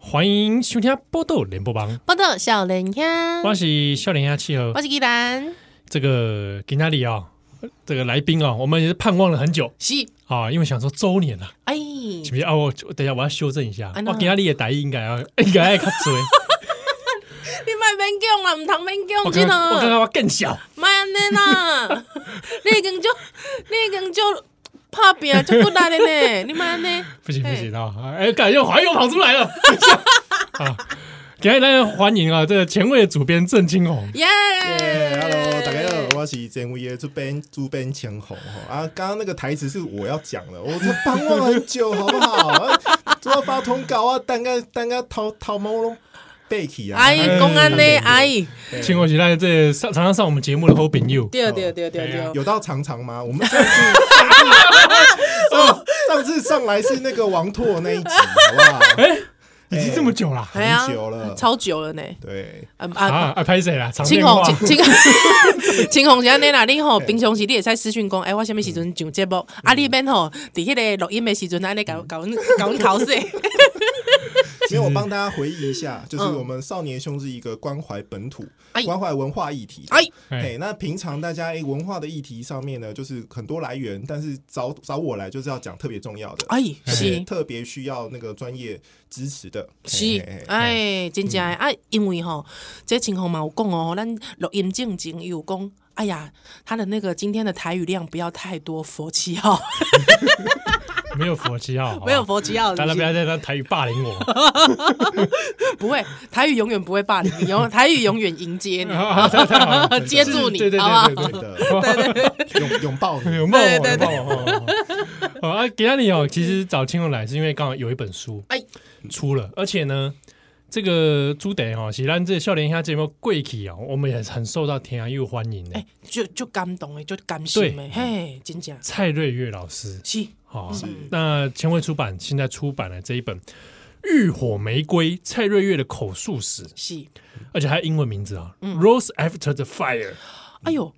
欢迎收听《报道联播榜》，报道少年兄，我是少年兄七号，我是依兰。这个今天里啊，这个来宾啊，我们也是盼望了很久，是。啊，因为想说周年了，哎，是不是？啊？我等一下我要修正一下，我今天里的台语应该要 应该要卡嘴，你卖免讲了，唔通免讲，真的，我刚刚我更小，卖安尼啦，你已经就 你已经就。怕扁就不来了呢，你妈呢？不行不行啊！哎，感觉华又跑出来了。好，给大家欢迎啊！这个前卫的主编郑青红。耶！Hello，大家好，我是前卫的主编主编青红。啊，刚刚那个台词是我要讲的，我盼望很久，好不好？都要发通告啊，等个等个头头毛拢。阿姨，公安呢？阿姨，请我起来，这上常常上我们节目的好朋友。对对对对对，有到常常吗？我们上次上上次上来是那个王拓那一集，好不好？哎，已经这么久了，很久了，超久了呢。对，啊啊啊！拍谁啦？青红，青青青红，现在哪里吼？平常时你也在私讯讲，哎，我什么时阵上节目？啊，你边吼？底下的录音的时阵，那里搞搞搞考试。因为我帮大家回忆一下，就是我们少年兄是一个关怀本土、关怀文化议题。哎，哎，那平常大家诶文化的议题上面呢，就是很多来源，但是找找我来就是要讲特别重要的，哎，是。特别需要那个专业支持的。是，哎，真正哎，因为哈，这情况嘛，我讲哦，咱录音正经有讲，哎呀，他的那个今天的台语量不要太多，佛七号。没有佛七号，没有佛七号，大家不要在那台语霸凌我。不会，台语永远不会霸凌你，永 台语永远迎接你，接住你，好不好？对对对，拥拥抱你，拥抱我，拥抱我。啊，给到你哦。其实找青龙来是因为刚好有一本书哎出了，而且呢，这个朱德哈，喜兰这少年兄节目贵气啊，我们也很受到天涯又欢迎的，哎就就感动哎，就感谢哎，嘿，真假？蔡瑞月老师是。好，那前卫出版现在出版了这一本《浴火玫瑰》蔡瑞月的口述史，是，而且还有英文名字啊，《Rose After the Fire》。哎呦，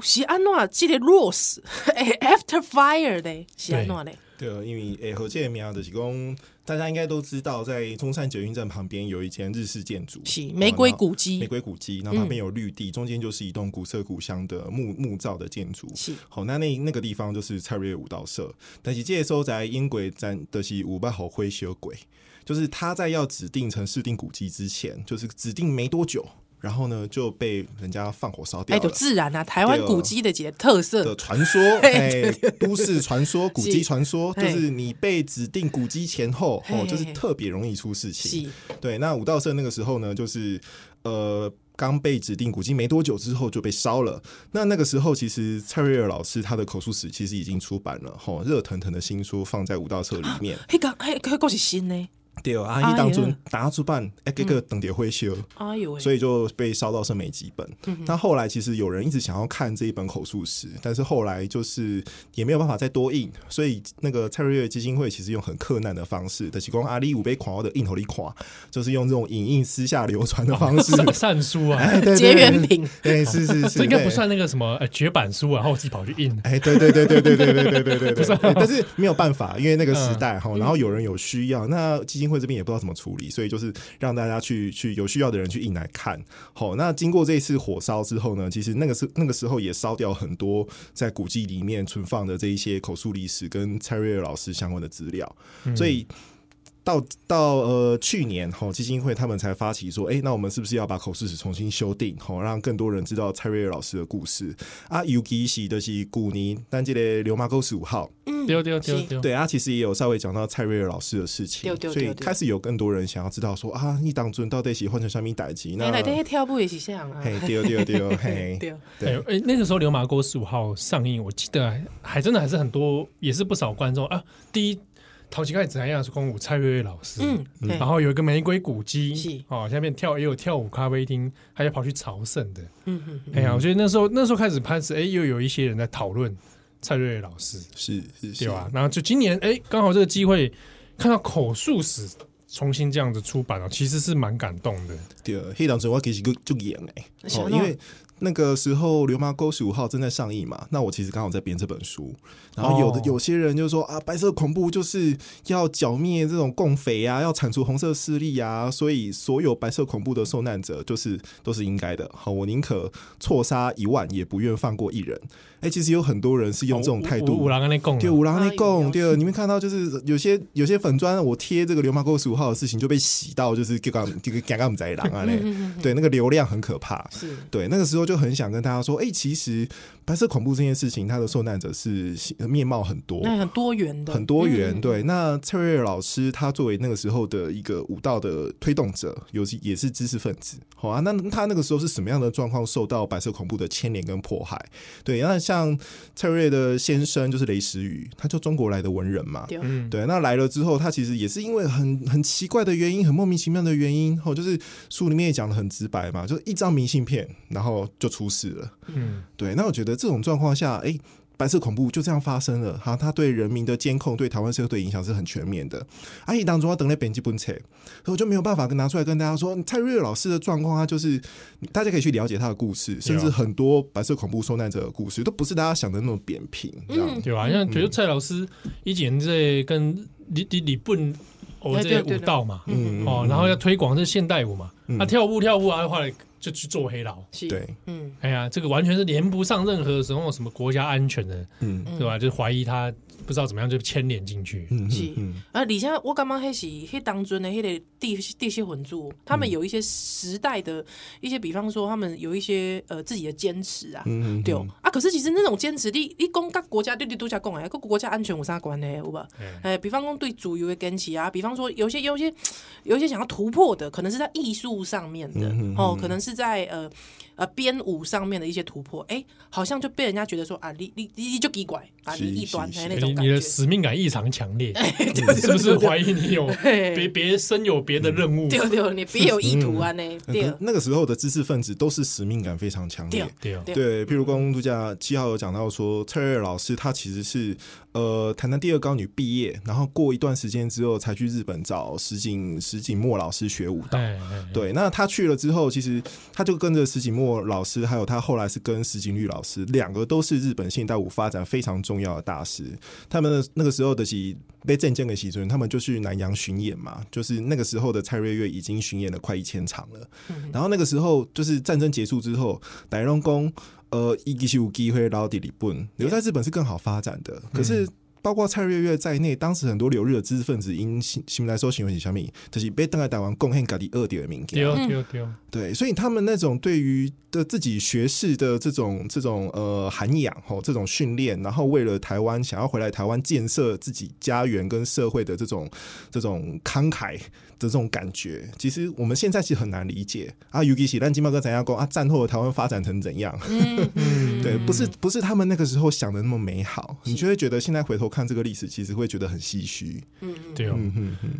是安怎记得 Rose After Fire 的？是安怎嘞？对，因为诶，和这名的是讲。大家应该都知道，在中山捷运站旁边有一间日式建筑，是玫瑰古迹。玫瑰古迹，然后旁边有绿地，嗯、中间就是一栋古色古香的木木造的建筑。是，好，那那那个地方就是蔡瑞月舞蹈社。但是这个时候在英国站的是五八号灰修鬼，就是他在要指定成市定古迹之前，就是指定没多久。然后呢，就被人家放火烧掉了。哎，就自然啊，台湾古迹的几个特色的传说，哎，都市传说、古迹传说，就是你被指定古迹前后，哦，就是特别容易出事情。对，那武道社那个时候呢，就是呃，刚被指定古迹没多久之后就被烧了。那那个时候，其实蔡瑞尔老师他的口述史其实已经出版了，吼，热腾腾的新书放在武道社里面。嘿，刚嘿，嘿，个是新呢。对，阿姨当初打出办，哎，这个等碟会修，哎呦，所以就被烧到剩没几本。但后来其实有人一直想要看这一本口述史，但是后来就是也没有办法再多印，所以那个蔡瑞月基金会其实用很克难的方式，的提供阿里五杯狂傲的印头里垮，就是用这种影印私下流传的方式。散书啊，结缘品，对，是是是，这应该不算那个什么绝版书啊，然后自己跑去印，哎，对对对对对对对对对对对，但是没有办法，因为那个时代哈，然后有人有需要，那基金会这边也不知道怎么处理。所以就是让大家去去有需要的人去印来看。好，那经过这一次火烧之后呢，其实那个时那个时候也烧掉很多在古迹里面存放的这一些口述历史跟蔡瑞尔老师相关的资料，所以。到到呃去年吼基金会他们才发起说，哎、欸，那我们是不是要把口试史重新修订，吼，让更多人知道蔡瑞尔老师的故事啊？尤其是的是古尼，但这个流麻沟十五号，嗯，对对对对，对啊，其实也有稍微讲到蔡瑞尔老师的事情，所以开始有更多人想要知道说啊，你当尊到底是换成什么代级？那来这跳舞也是这样啊，嘿，对对 对，嘿，对对，哎，那个时候流麻沟十五号上映，我记得还真的还是很多，也是不少观众啊，第一。陶吉盖怎样是公舞蔡瑞瑞老师，嗯，然后有一个玫瑰古迹，哦，下面跳也有跳舞咖啡厅，还有跑去朝圣的，嗯嗯，哎呀，我觉得那时候那时候开始拍摄，哎，又有一些人在讨论蔡瑞瑞老师，是是，对吧？然后就今年，哎，刚好这个机会看到口述史重新这样子出版了，其实是蛮感动的。对，黑当时我其实就就演哎，哦，因为。那个时候《流氓沟十五号》正在上映嘛，那我其实刚好在编这本书，然后有的有些人就说啊，白色恐怖就是要剿灭这种共匪啊，要铲除红色势力啊，所以所有白色恐怖的受难者就是都是应该的。好，我宁可错杀一万，也不愿放过一人。哎、欸，其实有很多人是用这种态度。五郎跟你讲，对，五郎跟你讲，对，你们看到就是有些有些粉砖，我贴这个流氓沟十五号的事情就被洗到，就是这个这个尴尬在狼啊 嘞，对，那个流量很可怕。是对，那个时候就很想跟大家说，哎、欸，其实白色恐怖这件事情，它的受难者是面貌很多，那很多元的，很多元。对，那蔡瑞尔老师他作为那个时候的一个舞蹈的推动者，尤其也是知识分子，好啊，那他那个时候是什么样的状况受到白色恐怖的牵连跟迫害？对，那像。像蔡瑞的先生就是雷石宇，他就中国来的文人嘛，嗯，对，那来了之后，他其实也是因为很很奇怪的原因，很莫名其妙的原因，哦，就是书里面也讲的很直白嘛，就是一张明信片，然后就出事了，嗯，对，那我觉得这种状况下，哎、欸。白色恐怖就这样发生了，哈，他对人民的监控，对台湾社会的影响是很全面的。阿姨当中要等了编辑本册，所以我就没有办法跟拿出来跟大家说蔡瑞老师的状况，他就是大家可以去了解他的故事，甚至很多白色恐怖受难者的故事，都不是大家想的那么扁平，嗯，对吧？像觉得蔡老师以前在跟李李李笨哦这些舞蹈嘛，嗯哦，然后要推广这现代舞嘛，他跳舞跳舞啊，后来。就去做黑牢，对，嗯，哎呀，这个完全是连不上任何什么什么国家安全的，嗯，对吧？就是怀疑他不知道怎么样就牵连进去，嗯，是，啊，而且我感觉那是那当中的那个地地些混住，他们有一些时代的一些，比方说他们有一些呃自己的坚持啊，嗯，对啊，可是其实那种坚持，你你讲跟国家对对都加讲哎，跟国家安全有啥关系？有吧？哎，比方说对主流的坚持啊，比方说有些有些有些想要突破的，可能是在艺术上面的，哦，可能是。在呃呃编舞上面的一些突破，哎、欸，好像就被人家觉得说啊，你你你就给拐啊，你异端的那种感觉，你的使命感异常强烈，是不是怀疑你有 别别身有别的任务？对对，你别有意图啊？呢？对，那个时候的知识分子都是使命感非常强烈，对对。譬如公度假七号有讲到说，蔡瑞老师他其实是呃谈谈第二高女毕业，然后过一段时间之后才去日本找石井石井墨老师学舞蹈。对，那他去了之后，其实。他就跟着石井墨老师，还有他后来是跟石井绿老师，两个都是日本现代舞发展非常重要的大师。他们那个时候的是被镇江给席尊，他们就去南洋巡演嘛，就是那个时候的蔡瑞月已经巡演了快一千场了。然后那个时候就是战争结束之后，戴龙宫呃，一直是有机会到日本，留在日本是更好发展的。可是。包括蔡月月在内，当时很多留日的知识分子因新新闻来说，新闻是小米，就是被邓来台湾贡献给第二点的名对对对，对，所以他们那种对于的自己学士的这种这种呃涵养吼，这种训练，然后为了台湾想要回来台湾建设自己家园跟社会的这种这种慷慨的这种感觉，其实我们现在其实很难理解啊。尤其是咱今麦哥怎样讲啊，战后的台湾发展成怎样？嗯 嗯对，不是不是他们那个时候想的那么美好，你就会觉得现在回头看这个历史，其实会觉得很唏嘘。嗯，对哦。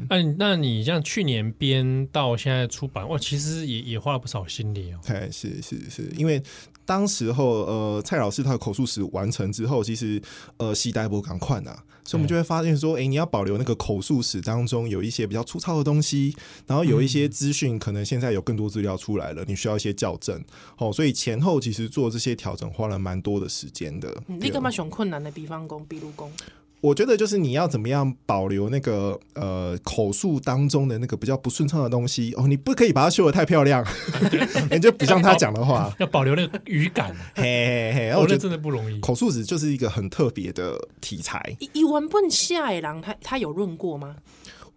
那那你像去年编到现在出版，哇，其实也也花了不少心力哦。对，是是是，因为当时候呃，蔡老师他的口述史完成之后，其实呃，西代波赶快呐，所以我们就会发现说，哎，你要保留那个口述史当中有一些比较粗糙的东西，然后有一些资讯可能现在有更多资料出来了，你需要一些校正。哦，所以前后其实做这些调整花了蛮多的时间的。你干嘛选困难的比方工，比如工。我觉得就是你要怎么样保留那个呃口述当中的那个比较不顺畅的东西哦，你不可以把它修的太漂亮，你就不像他讲的话，要保留那个语感，嘿嘿嘿，我觉得真的不容易。口述史就是一个很特别的题材。一一文本下来，他他有论过吗？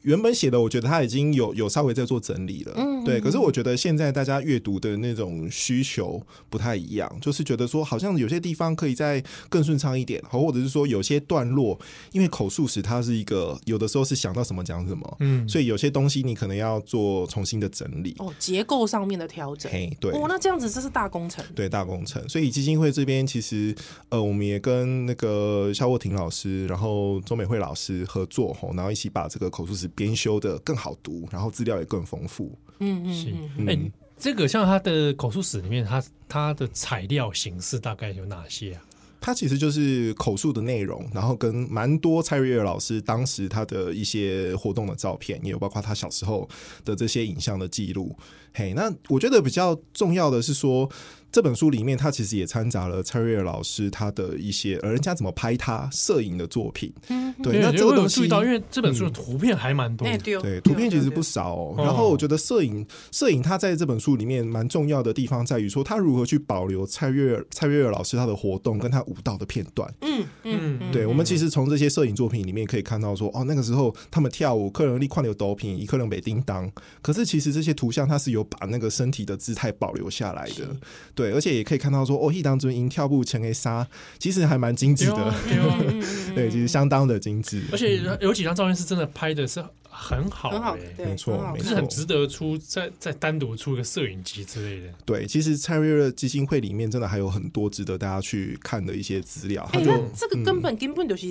原本写的，我觉得他已经有有稍微在做整理了，嗯，对。可是我觉得现在大家阅读的那种需求不太一样，就是觉得说好像有些地方可以再更顺畅一点，或者是说有些段落，因为口述史它是一个有的时候是想到什么讲什么，嗯，所以有些东西你可能要做重新的整理，哦，结构上面的调整，嘿，对，哦，那这样子这是大工程，对，大工程。所以基金会这边其实呃，我们也跟那个肖沃婷老师，然后周美惠老师合作，吼，然后一起把这个口述史编修的更好读，然后资料也更丰富。嗯嗯，是。哎、欸，这个像他的口述史里面，他他的材料形式大概有哪些啊？他其实就是口述的内容，然后跟蛮多蔡瑞月老师当时他的一些活动的照片，也有包括他小时候的这些影像的记录。嘿，那我觉得比较重要的是说。这本书里面，他其实也掺杂了蔡瑞尔老师他的一些，而人家怎么拍他摄影的作品。嗯，对。那这个东西，注意到，因为这本书的图片还蛮多的，对，图片其实不少哦。然后我觉得摄影，摄影他在这本书里面蛮重要的地方在于说，他如何去保留蔡瑞尔蔡瑞尔老师他的活动跟他舞蹈的片段。嗯嗯，对。我们其实从这些摄影作品里面可以看到说，哦，那个时候他们跳舞，客人立矿流抖品，一客人北叮当。可是其实这些图像它是有把那个身体的姿态保留下来的。对。对，而且也可以看到说，哦，一当中音跳步前给杀，其实还蛮精致的，对，其实相当的精致。而且有几张照片是真的拍的是很好，欸，很好，没错，没错，是很值得出再再单独出一个摄影集之类的。对，其实蔡瑞热基金会里面真的还有很多值得大家去看的一些资料。哎，欸，那这个根本根本就是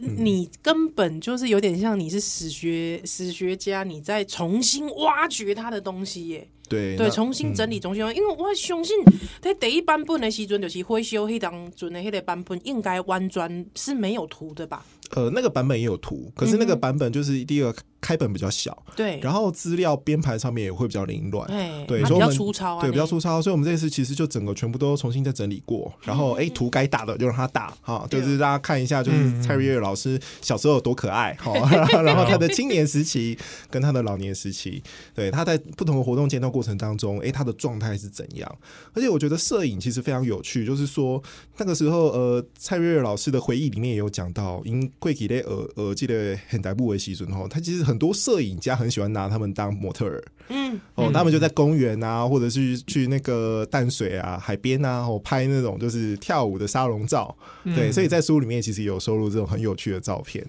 你根本就是有点像你是史学史学家，你在重新挖掘他的东西耶。对对，重新整理，重新，因为我相信在第一版本的时阵，就是灰修迄当阵的迄个版本，应该完全是没有图的吧？呃，那个版本也有图，可是那个版本就是第一个。开本比较小，对，然后资料编排上面也会比较凌乱，对，所以比较粗糙啊，对，比较粗糙，所以我们这次其实就整个全部都重新再整理过，然后哎，图该打的就让它打，哈，就是大家看一下，就是蔡瑞月老师小时候有多可爱，哈，然后他的青年时期跟他的老年时期，对，他在不同的活动阶段过程当中，哎，他的状态是怎样？而且我觉得摄影其实非常有趣，就是说那个时候，呃，蔡瑞瑞老师的回忆里面也有讲到，因贵体的耳耳记得很大部为西尊哈，他其实。很多摄影家很喜欢拿他们当模特儿，嗯，哦，他们就在公园啊，或者是去那个淡水啊、海边啊，哦，拍那种就是跳舞的沙龙照，嗯、对，所以在书里面其实有收录这种很有趣的照片。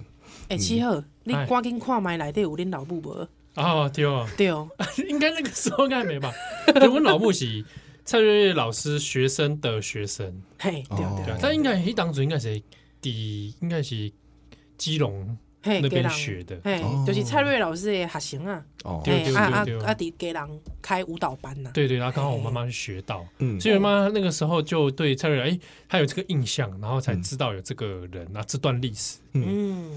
哎、欸，七号，你赶紧看麦来，底有恁老母无？哦，对哦，对哦，应该那个时候应该没吧？我老母是蔡瑞月老师学生的学生，嘿，对对，他应该一当初应该是第，应该是基隆。那边学的，嘿，就是蔡瑞老师的学生啊，哦，对对对，啊啊，给给人开舞蹈班呐，对对，然后刚好我妈妈是学到，嗯，所以妈妈那个时候就对蔡瑞，哎，她有这个印象，然后才知道有这个人啊，这段历史，嗯，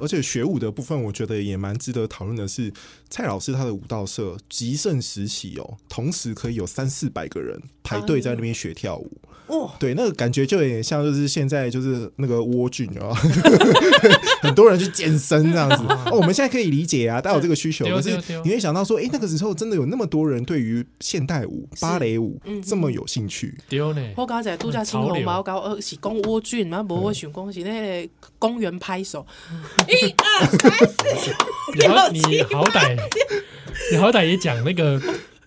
而且学舞的部分，我觉得也蛮值得讨论的是，蔡老师他的舞蹈社极盛时期哦，同时可以有三四百个人排队在那边学跳舞。哦，对，那个感觉就有点像，就是现在就是那个窝菌啊，很多人去健身这样子。哦，我们现在可以理解啊，大家有这个需求。可是你会想到说，哎，那个时候真的有那么多人对于现代舞、芭蕾舞这么有兴趣？丢呢？我刚才度假青龙嘛，我搞呃是讲窝菌嘛，不我想讲是那个公园拍手，一二三四，你好，你好歹，你好歹也讲那个。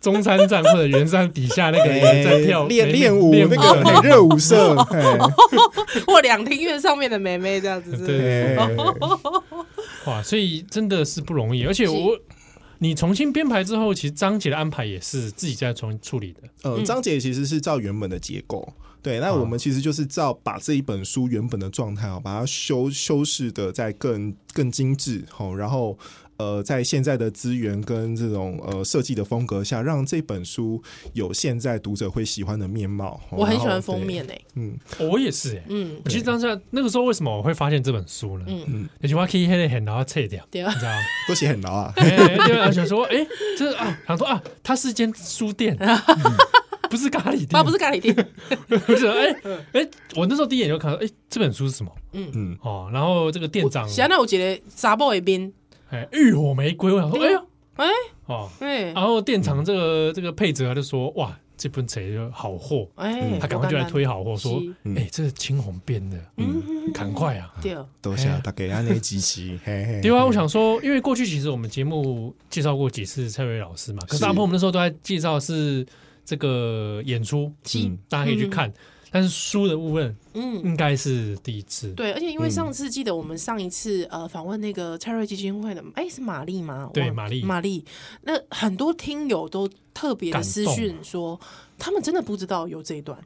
中山站或者圆山底下那个人在跳练练舞，那个 热舞社，或两厅院上面的妹妹这样子，对，哇，所以真的是不容易。而且我，你重新编排之后，其实章节的安排也是自己在重新处理的。呃，章节其实是照原本的结构。对，那我们其实就是照把这一本书原本的状态啊，把它修修饰的再更更精致，好，然后。呃，在现在的资源跟这种呃设计的风格下，让这本书有现在读者会喜欢的面貌。我很喜欢封面诶，嗯，我也是诶，嗯，其实当时那个时候为什么我会发现这本书呢？嗯嗯，那句话可以很很牢撤掉，你知道吗？都写很牢啊。对啊，想说，哎，这啊，想说啊，它是一间书店，不是咖喱店，啊，不是咖喱店，不是，哎哎，我那时候第一眼就看到，哎，这本书是什么？嗯嗯，哦，然后这个店长，现在我觉得沙漠一边。哎，浴火玫瑰，我想说，哎呦，哎，哦，哎，然后店长这个这个配置他就说，哇，这本册就好货，哎，他赶快就来推好货，说，哎，这是青红编的，嗯，赶快啊，对，多谢大家安内支持，对啊，我想说，因为过去其实我们节目介绍过几次蔡瑞老师嘛，可是大部分我们那时候都在介绍是这个演出，嗯，大家可以去看。但是书的部分，嗯，应该是第一次。对，而且因为上次记得我们上一次呃访问那个蔡瑞基金会的，哎，是玛丽吗？对，玛丽，玛丽。那很多听友都特别的私讯说，他们真的不知道有这一段。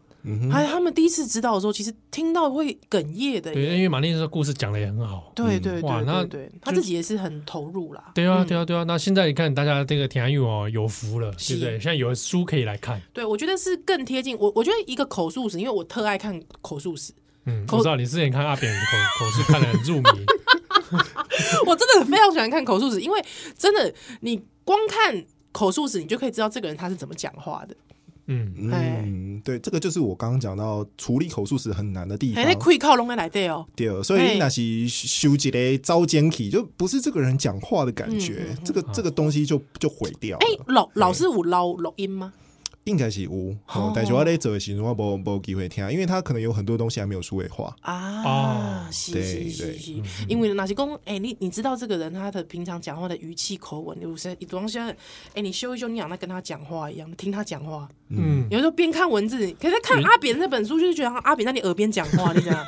还有他们第一次知道的时候，其实听到会哽咽的。对，因为马丽这个故事讲的也很好。对对对，那对他自己也是很投入啦。对啊对啊对啊，那现在你看大家这个田安玉哦有福了，对不对？现在有书可以来看。对，我觉得是更贴近我。我觉得一个口述史，因为我特爱看口述史。嗯，我知道你之前看阿扁口 口述看得很入迷。我真的非常喜欢看口述史，因为真的你光看口述史，你就可以知道这个人他是怎么讲话的。嗯嗯，对，这个就是我刚刚讲到处理口述时很难的地方。哎，可以靠拢在来对哦。对，所以那是修杰的招奸体，就不是这个人讲话的感觉，这个这个东西就就毁掉。哎，老老师有捞录音吗？应该是有，但是我在做的时候我没没机会听，因为他可能有很多东西还没有数位化。啊。是是是，因为那些公，哎，你你知道这个人他的平常讲话的语气口吻，有些有东西，哎，你修一修，你让他跟他讲话一样，听他讲话。嗯，有时候边看文字，可是看阿扁那本书，就是觉得阿扁在你耳边讲话，你知道？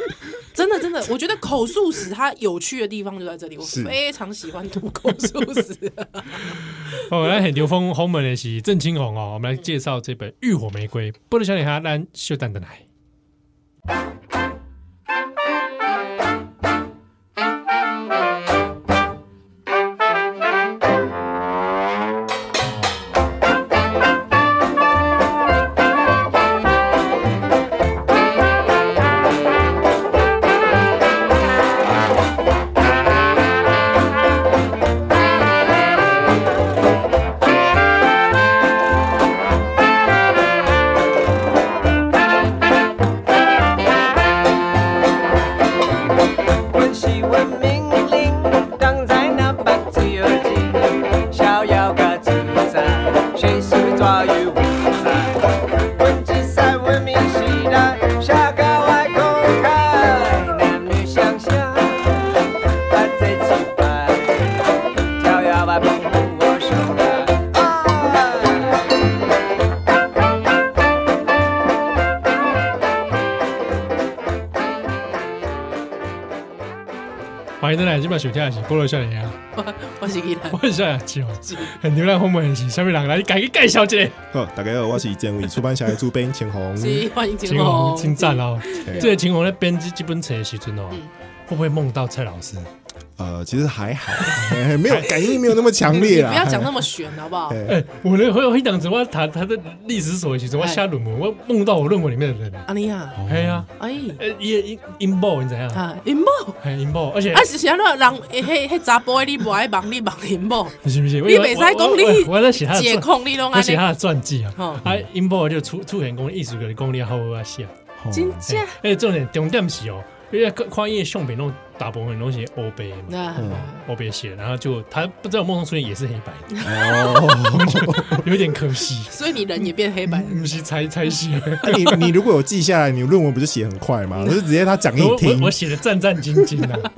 真的真的，我觉得口述史它有趣的地方就在这里，我非常喜欢读口述史。哦，来很牛风红门的是郑青红哦，我们来介绍这本《浴火玫瑰》，不能小女孩但秀蛋的来。小天也是菠萝少年啊，我是伊兰，我是少年很牛郎后面是下面两个来，你赶紧介绍一下。好，大家好，我是建伟出版社的主编秦红，欢迎秦红，请赞哦。这个秦红在编辑这本册的时阵哦，会不会梦到蔡老师？呃，其实还好，没有感应，没有那么强烈啊。不要讲那么玄，好不好？哎，我的我有一档子，我谈他的历史所其实我写论文，我梦到我论文里面的人。阿尼亚，哎呀，哎，阴阴谋，你怎样？啊，阴谋，哎，阴谋，而且啊，是啥咯？人，嘿，嘿，查甫你不爱忙，你忙阴谋，不是不是，你未使讲你，我在写他的解控，你拢我写他的传记啊。哎，阴谋就出出现讲艺术的功力好好写，真假？哎，重点重点是哦。因为跨页相片那种大部分东西欧白嘛，欧白写，然后就他不知道梦中出现也是黑白的，哦，有点可惜。所以你人也变黑白，不是猜猜写。你你如果有记下来，你论文不是写很快吗？我是直接他讲给你听，我写的战战兢兢的。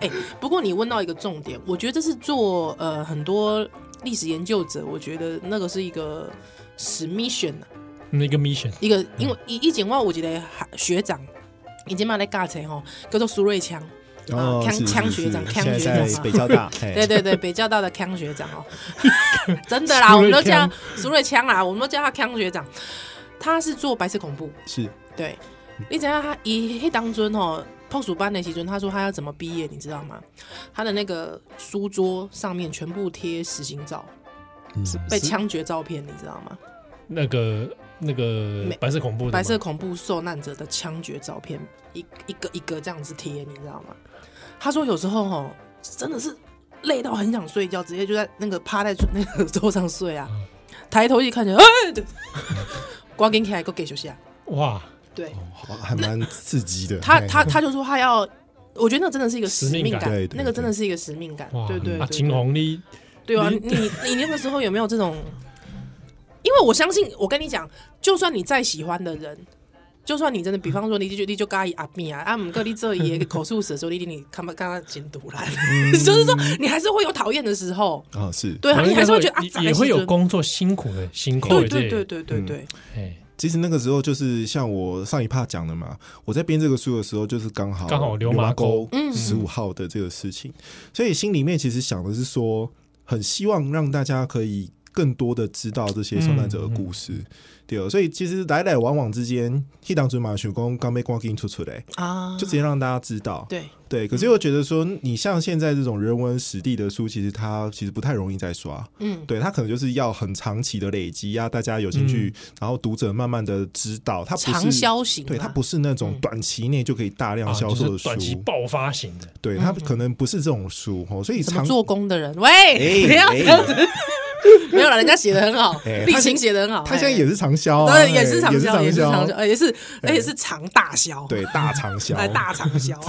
哎，不过你问到一个重点，我觉得这是做呃很多历史研究者，我觉得那个是一个使 mission 一个 mission，一个因为以以前我我觉得学长。已经把那教材吼叫做苏瑞强，锵锵学长，康学长，北交大，对对对，北交大的康学长哦，真的啦，我们都叫苏瑞强啦，我们都叫他康学长。他是做白色恐怖，是对。你知道他以黑当尊哦，碰鼠班的时尊，他说他要怎么毕业，你知道吗？他的那个书桌上面全部贴死刑照，嗯、被枪决照片，你知道吗？那个那个白色恐怖，白色恐怖受难者的枪决照片，一一个一个这样子贴，你知道吗？他说有时候哦，真的是累到很想睡觉，直接就在那个趴在那个桌上睡啊，嗯、抬头一看见，哎，赶紧起来给我休息啊！哇！对，哦、还蛮刺激的。他他他就说他要，我觉得那真的是一个使命感，那个真的是一个使命感。对对啊，金红你，对啊，你你那个时候有没有这种？因为我相信，我跟你讲，就算你再喜欢的人，就算你真的，比方说你就你就嘎伊阿米啊，阿姆哥你这一个口述史的时候，你你看不看他监督来？就是说，你还是会有讨厌的时候。啊，是。对，你还是会觉得啊，也会有工作辛苦的辛苦，对对对对对对，其实那个时候就是像我上一趴讲的嘛，我在编这个书的时候，就是刚好刚好流麻沟。十五号的这个事情，所以心里面其实想的是说，很希望让大家可以更多的知道这些受难者的故事。对，所以其实来来往往之间，一当尊马学公刚被光给出出来啊，就直接让大家知道。对。对，可是又觉得说，你像现在这种人文史地的书，其实它其实不太容易再刷。嗯，对，它可能就是要很长期的累积啊，大家有兴趣，然后读者慢慢的知道，它不是长销型，对，它不是那种短期内就可以大量销售的书，短期爆发型的。对，它可能不是这种书哦，所以长做工的人，喂，不要这样子。没有了，人家写的很好，立青写的很好，他现在也是长销，对，也是长销，也是长销，也是，而且是长大销，对，大长销，大长销。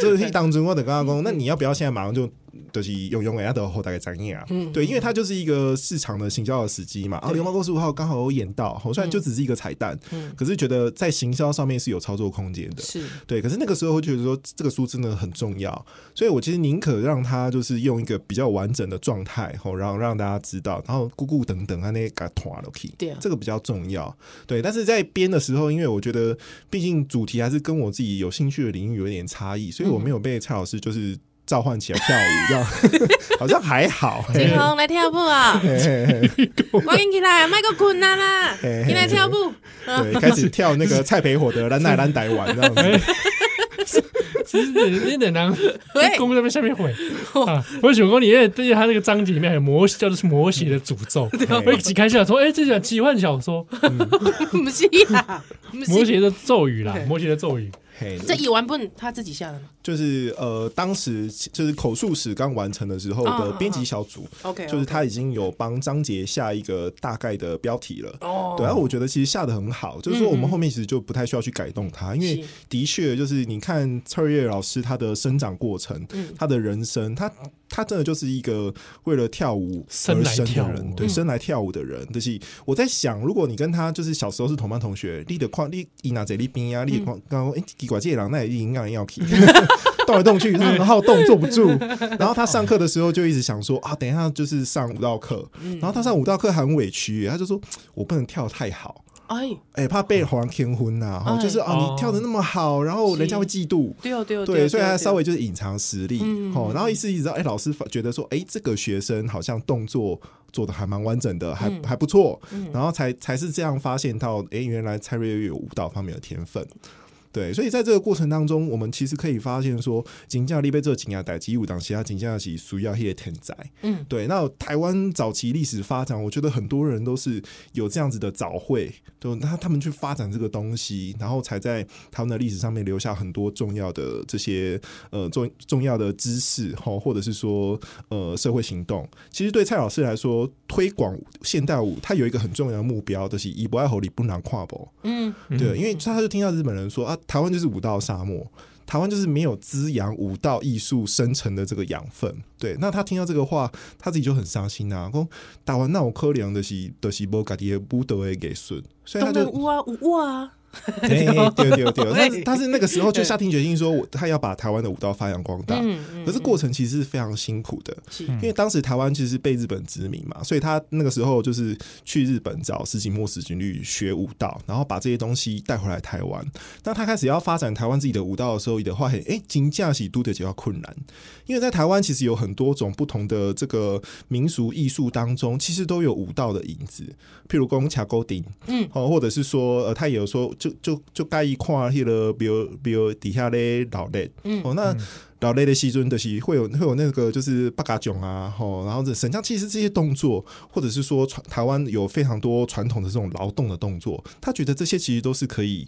所以当中我的刚刚说，那你要不要现在马上就？就是用用人家的后大概展演啊，嗯，对，因为它就是一个市场的行销的时机嘛。然后《流氓沟十五号》刚好有演到，虽然就只是一个彩蛋，嗯，可是觉得在行销上面是有操作空间的，是对。可是那个时候觉得说这个书真的很重要，所以我其实宁可让它就是用一个比较完整的状态，然后让大家知道，然后姑姑等等啊那些给团都可以，对，这个比较重要，对。但是在编的时候，因为我觉得毕竟主题还是跟我自己有兴趣的领域有一点差异，所以我没有被蔡老师就是。召唤起来跳舞，这样 好像还好。金红来跳舞啊！欢迎起来，麦克困难啦，进来跳舞。对，开始跳那个蔡培火的《蓝奶蓝带玩》这样子。其实有点难，公在那下面会。我喜欢讲你，因为他那个章节里面还有魔，叫做是魔血的诅咒。我一起开笑说：“哎，这是奇幻小说。”不是呀，魔血的咒语啦，魔血的咒语。这译完本他自己下的吗？就是呃，当时就是口述史刚完成的时候的编辑小组，OK，就是他已经有帮章节下一个大概的标题了。哦，对，然后我觉得其实下的很好，就是说我们后面其实就不太需要去改动它，因为的确就是你看蔡瑞月老师他的生长过程，他的人生，他他真的就是一个为了跳舞而生的人，对，生来跳舞的人。就是我在想，如果你跟他就是小时候是同班同学，立的框，立伊娜在立边啊，立框刚刚哎。管这狼那也应该要去动来动去，他 然后动坐不住。然后他上课的时候就一直想说啊，等一下就是上舞蹈课。然后他上舞蹈课很委屈，他就说我不能跳太好，哎哎，怕被皇上天婚呐。就是啊，你跳的那么好，然后人家会嫉妒。对对对，所以他稍微就是隐藏实力。哦，然后一次一直到哎，老师觉得说哎，这个学生好像动作做的还蛮完整的，还还不错。然后才才是这样发现到哎，原来蔡瑞月有舞蹈方面的天分。对，所以在这个过程当中，我们其实可以发现说，金家利被这个金亚代基舞党，其他金家是属于一些天灾。嗯，对。那台湾早期历史发展，我觉得很多人都是有这样子的早会，就他他们去发展这个东西，然后才在他们的历史上面留下很多重要的这些呃重重要的知识哈，或者是说呃社会行动。其实对蔡老师来说，推广现代舞，他有一个很重要的目标，就是以不爱好里不难跨步。嗯，对，因为他就听到日本人说啊。台湾就是五道沙漠，台湾就是没有滋养五道艺术生成的这个养分。对，那他听到这个话，他自己就很伤心呐、啊。说打完那我可怜的是，的、就是无家己的舞蹈的给顺，所以他就舞啊舞啊。对对对对，但是但是那个时候就下定决心说，他要把台湾的武道发扬光大。可是过程其实是非常辛苦的，因为当时台湾其实被日本殖民嘛，所以他那个时候就是去日本找石井末实君律学武道，然后把这些东西带回来台湾。当他开始要发展台湾自己的武道的时候，的话，哎，金架喜都得比较困难，因为在台湾其实有很多种不同的这个民俗艺术当中，其实都有武道的影子，譬如宫卡勾顶，嗯，哦，或者是说，呃，他也有说，就就就盖一块那个，比如比如底下咧老雷，嗯，哦，那。老类的戏尊的是会有会有那个就是八嘎囧啊，吼，然后这神像其实这些动作，或者是说传台湾有非常多传统的这种劳动的动作，他觉得这些其实都是可以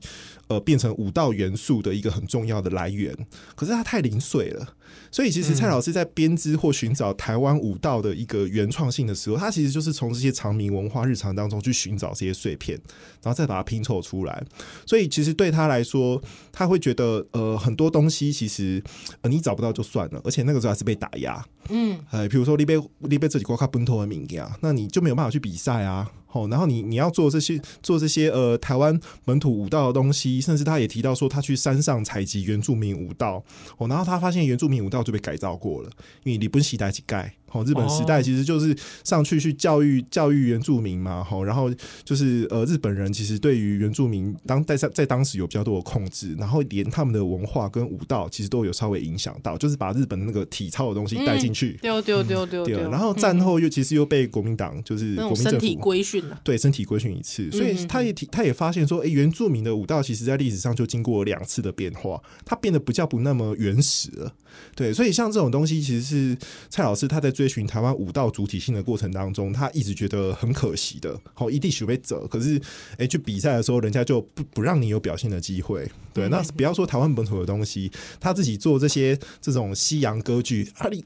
呃变成武道元素的一个很重要的来源。可是他太零碎了，所以其实蔡老师在编织或寻找台湾舞蹈的一个原创性的时候，他其实就是从这些长民文化日常当中去寻找这些碎片，然后再把它拼凑出来。所以其实对他来说，他会觉得呃很多东西其实呃你。找不到就算了，而且那个时候还是被打压。嗯，哎，比如说你被你被自己国家本土的名啊，那你就没有办法去比赛啊。哦，然后你你要做这些做这些呃台湾本土武道的东西，甚至他也提到说他去山上采集原住民武道。哦，然后他发现原住民武道就被改造过了，因为你不是时代去盖。好，日本时代其实就是上去去教育教育原住民嘛。好，然后就是呃日本人其实对于原住民当在在当时有比较多的控制，然后连他们的文化跟武道其实都有稍微影响到，就是把日本的那个体操的东西带进去。丢丢丢丢丢。然后战后又其实又被国民党就是国民政府规训了。对，身体规训一次，所以他也提，他也发现说，哎，原住民的武道其实在历史上就经过两次的变化，它变得不叫不那么原始了。对，所以像这种东西，其实是蔡老师他在追寻台湾武道主体性的过程当中，他一直觉得很可惜的。好，一定许被走，可是哎，去比赛的时候，人家就不不让你有表现的机会。对，那不要说台湾本土的东西，他自己做这些这种西洋歌剧，阿里。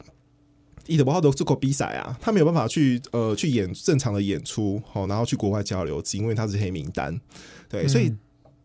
伊德伯号都做过比赛啊，他没有办法去呃去演正常的演出，好，然后去国外交流，只因为他是黑名单，对，所以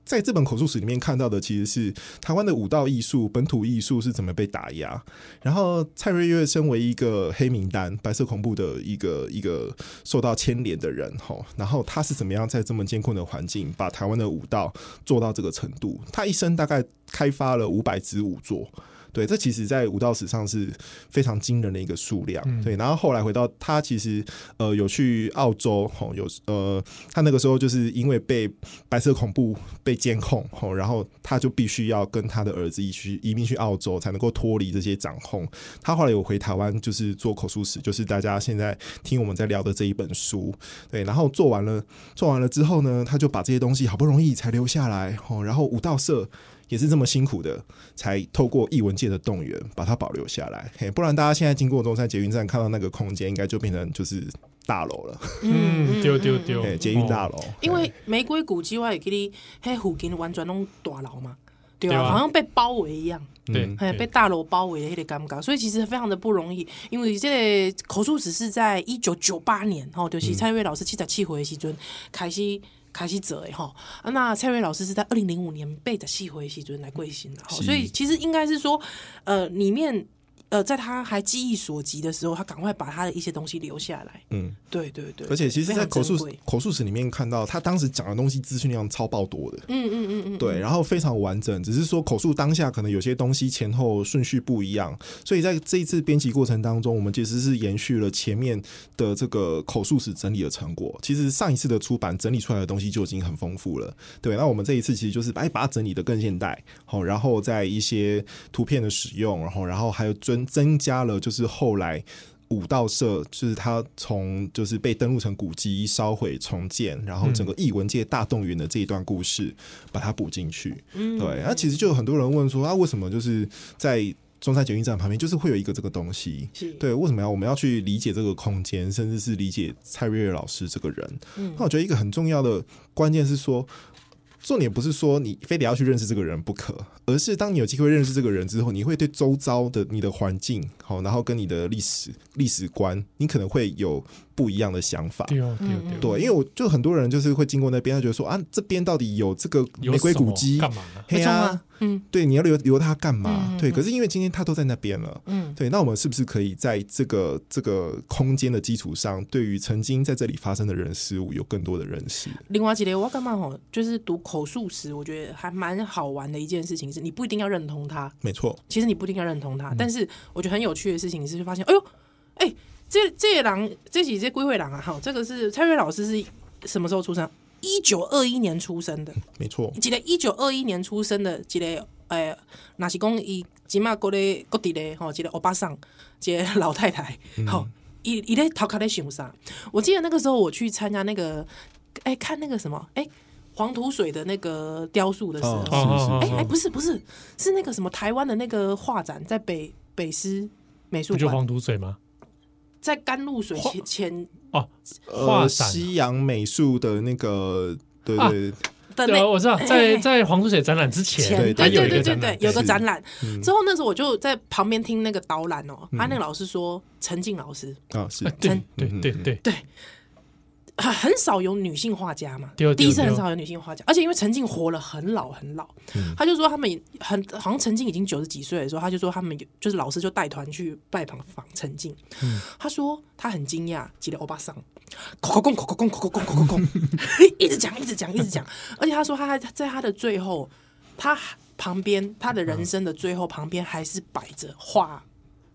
在这本口述史里面看到的，其实是台湾的武道艺术、本土艺术是怎么被打压，然后蔡瑞月身为一个黑名单、白色恐怖的一个一个受到牵连的人，哈，然后他是怎么样在这么艰困的环境，把台湾的武道做到这个程度？他一生大概开发了五百支武作。对，这其实，在武道史上是非常惊人的一个数量。对，然后后来回到他，其实呃有去澳洲，吼，有呃他那个时候就是因为被白色恐怖被监控，吼，然后他就必须要跟他的儿子一起移民去澳洲，才能够脱离这些掌控。他后来有回台湾，就是做口述史，就是大家现在听我们在聊的这一本书。对，然后做完了，做完了之后呢，他就把这些东西好不容易才留下来，吼，然后武道社。也是这么辛苦的，才透过艺文界的动员把它保留下来。嘿，不然大家现在经过中山捷运站看到那个空间，应该就变成就是大楼了。嗯，丢丢丢，捷运大楼。因为玫瑰古迹我也给你，嘿，附近完全拢大楼嘛，对啊，好像被包围一样。对，被大楼包围的那个尴尬，所以其实非常的不容易。因为这个口述史是在一九九八年，哦，就是蔡瑞老师七十七回的时阵开始。开始做的哈，那蔡瑞老师是在二零零五年被的戏回戏尊来贵新的，所以其实应该是说，呃，里面。呃，在他还记忆所及的时候，他赶快把他的一些东西留下来。嗯，对对对。而且，其实，在口述口述史里面看到，他当时讲的东西资讯量超爆多的。嗯嗯嗯嗯。对，然后非常完整，只是说口述当下可能有些东西前后顺序不一样，所以在这一次编辑过程当中，我们其实是延续了前面的这个口述史整理的成果。其实上一次的出版整理出来的东西就已经很丰富了。对，那我们这一次其实就是哎把它整理的更现代，好，然后在一些图片的使用，然后然后还有尊。增加了，就是后来武道社，就是他从就是被登录成古迹、烧毁、重建，然后整个艺文界大动员的这一段故事，把它补进去。嗯，对。那其实就有很多人问说，啊，为什么就是在中山捷运站旁边，就是会有一个这个东西？对，为什么要我们要去理解这个空间，甚至是理解蔡瑞瑞老师这个人？嗯那我觉得一个很重要的关键是说。重点不是说你非得要去认识这个人不可，而是当你有机会认识这个人之后，你会对周遭的你的环境好，然后跟你的历史历史观，你可能会有不一样的想法。对对对，对，因为我就很多人就是会经过那边，他觉得说啊，这边到底有这个玫瑰古迹？干嘛？对啊，嗯，对，你要留留他干嘛？对，可是因为今天他都在那边了，嗯，对，那我们是不是可以在这个这个空间的基础上，对于曾经在这里发生的人事物有更多的认识？另外几类我干嘛？吼？就是读口述史，我觉得还蛮好玩的一件事情是，你不一定要认同他，没错，其实你不一定要认同他，但是我觉得很有趣的事情是，就发现，哎呦，哎，这这狼这几只龟会狼啊，哈，这个是蔡瑞老师是什么时候出生？一九二一年出生的，没错。记得一九二一年出生的，记得诶，那是讲伊起码过来各地嘞，吼，记得欧巴桑，记得老太太，好，伊伊咧头壳咧想啥？我记得那个时候我去参加那个，哎，看那个什么，哎，黄土水的那个雕塑的时候，哎哎，不是不是，是那个什么台湾的那个画展，在北北师美术馆，就黄土水吗？在甘露水前前哦，呃，西洋美术的那个，对对对，我知道，在在黄土水展览之前，对对对对对，有个展览。之后那时候我就在旁边听那个导览哦，他那个老师说陈静老师啊，是陈，对对对。对。很很少有女性画家嘛，第一次很少有女性画家，而且因为陈静活了很老很老，他就说他们很好像陈静已经九十几岁的时候，他就说他们就是老师就带团去拜访访陈静，他说他很惊讶，记得欧巴桑，口口贡口口贡口口贡口口贡，一直讲一直讲一直讲，而且他说他还在他的最后，他旁边他的人生的最后旁边还是摆着画，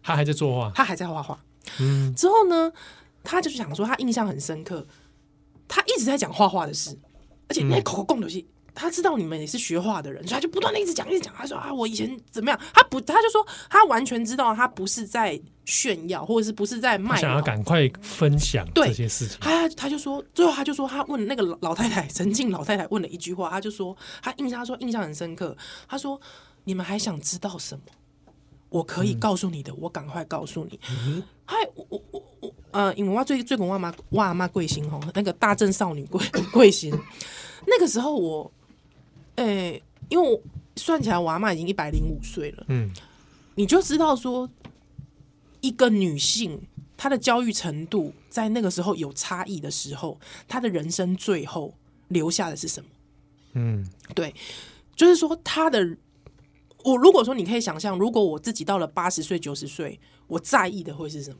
他还在作画，他还在画画，嗯，之后呢，他就是想说他印象很深刻。他一直在讲画画的事，而且那口口共的戏，他知道你们也是学画的人，所以他就不断的一直讲，一直讲。他说啊，我以前怎么样？他不，他就说他完全知道，他不是在炫耀，或者是不是在卖，想要赶快分享这些事情。他他就说，最后他就说，他问那个老太太，陈静老太太问了一句话，他就说，他印象他说印象很深刻。他说，你们还想知道什么？我可以告诉你的，嗯、我赶快告诉你。嗨、嗯，我我我我，呃，因为我最最恐我妈我阿妈贵姓吼，那个大正少女贵贵姓。那个时候我，诶、欸，因为我算起来我阿妈已经一百零五岁了。嗯，你就知道说，一个女性她的教育程度在那个时候有差异的时候，她的人生最后留下的是什么？嗯，对，就是说她的。我如果说你可以想象，如果我自己到了八十岁、九十岁，我在意的会是什么？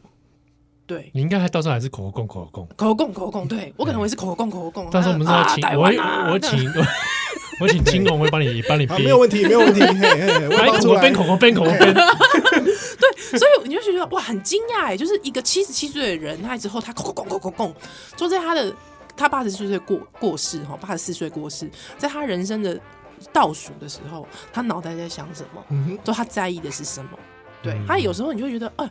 对，你应该还到时候还是口口供、口口供、口口供、口口供。对我可能会是口口供、口口供。到时候我们要请我，我请 我请青龙会帮你帮你编，没有问题，没有问题。来口口编、口口编、口口编。对，所以你就觉得哇，很惊讶哎，就是一个七十七岁的人，他之后他口口供、口口供，就在他的他八十四岁过过世哈，八十四岁过世，在他人生的。倒数的时候，他脑袋在想什么？嗯哼，就他在意的是什么？对，他有时候你就会觉得，哎。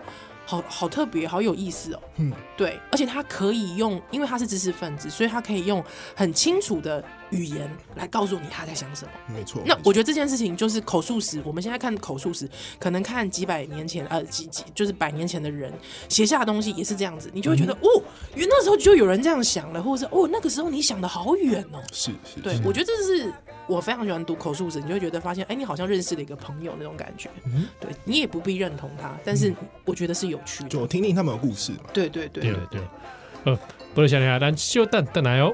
好好特别，好有意思哦。嗯，对，而且他可以用，因为他是知识分子，所以他可以用很清楚的语言来告诉你他在想什么。没错。那我觉得这件事情就是口述史。我们现在看口述史，可能看几百年前，呃，几几就是百年前的人写下的东西也是这样子，你就会觉得、嗯、哦，因为那时候就有人这样想了，或者是哦，那个时候你想的好远哦。是是。对，我觉得这是我非常喜欢读口述史，你就会觉得发现，哎，你好像认识了一个朋友那种感觉。嗯，对你也不必认同他，但是我觉得是有趣的。就我听听他。们的故事嘛？对对对对对，呃，不能想下，但就等等来哦。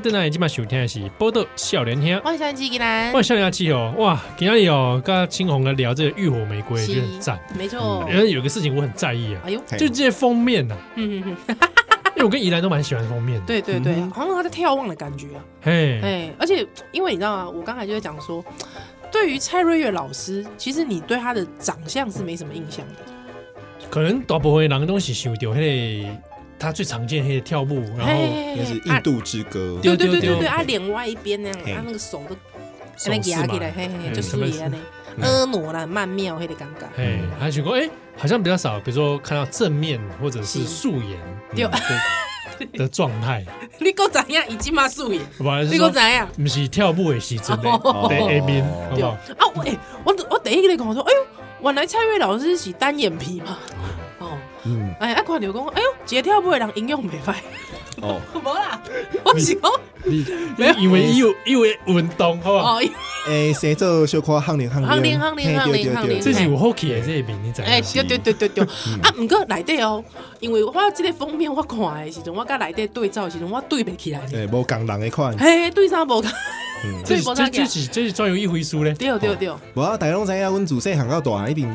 欢迎登来今晚收听的是《报道少年天》，欢迎小吉吉兰，欢迎少年吉哦！哇，今天有跟青红来聊这个《浴火玫瑰》，就很赞，没错。然后有个事情我很在意啊，哎呦，就这些封面呐，嗯嗯嗯，因为我跟宜兰都蛮喜欢封面的，对对对，好像他在眺望的感觉啊，嘿，哎，而且因为你知道吗？我刚才就在讲说，对于蔡瑞月老师，其实你对他的长相是没什么印象的，可能大部分人都是想到那个。他最常见的跳步，然后那是印度之歌，对对对对对，啊，脸歪一边那样，他那个手都那个压起来，嘿嘿，就是也那婀娜啦，曼妙，黑的尴尬。哎，还许过哎，好像比较少，比如说看到正面或者是素颜的状态。你给我怎样？已经嘛素颜？你给我怎样？不是跳步的时阵的，对 A 面，好不好？啊，我哎，我我第一个跟我说，哎呦，原来蔡月老师是单眼皮嘛？哦，嗯，哎，一看就讲，哎呦，这跳舞的人营养没坏。哦，无啦，我是讲，你因为有因为运动，好不好？诶，先做小可夯练夯练，夯练夯练夯练夯练，这是有好奇的这边，你知？哎，对对对对对，啊，毋过内底哦，因为我这个封面我看的时阵，我甲内底对照的时阵，我对不起来。诶，无共人的款。嘿，对啥无？这这这是这是专有一回事咧。对对对。无啊，大家拢知影，阮自细汉到大一定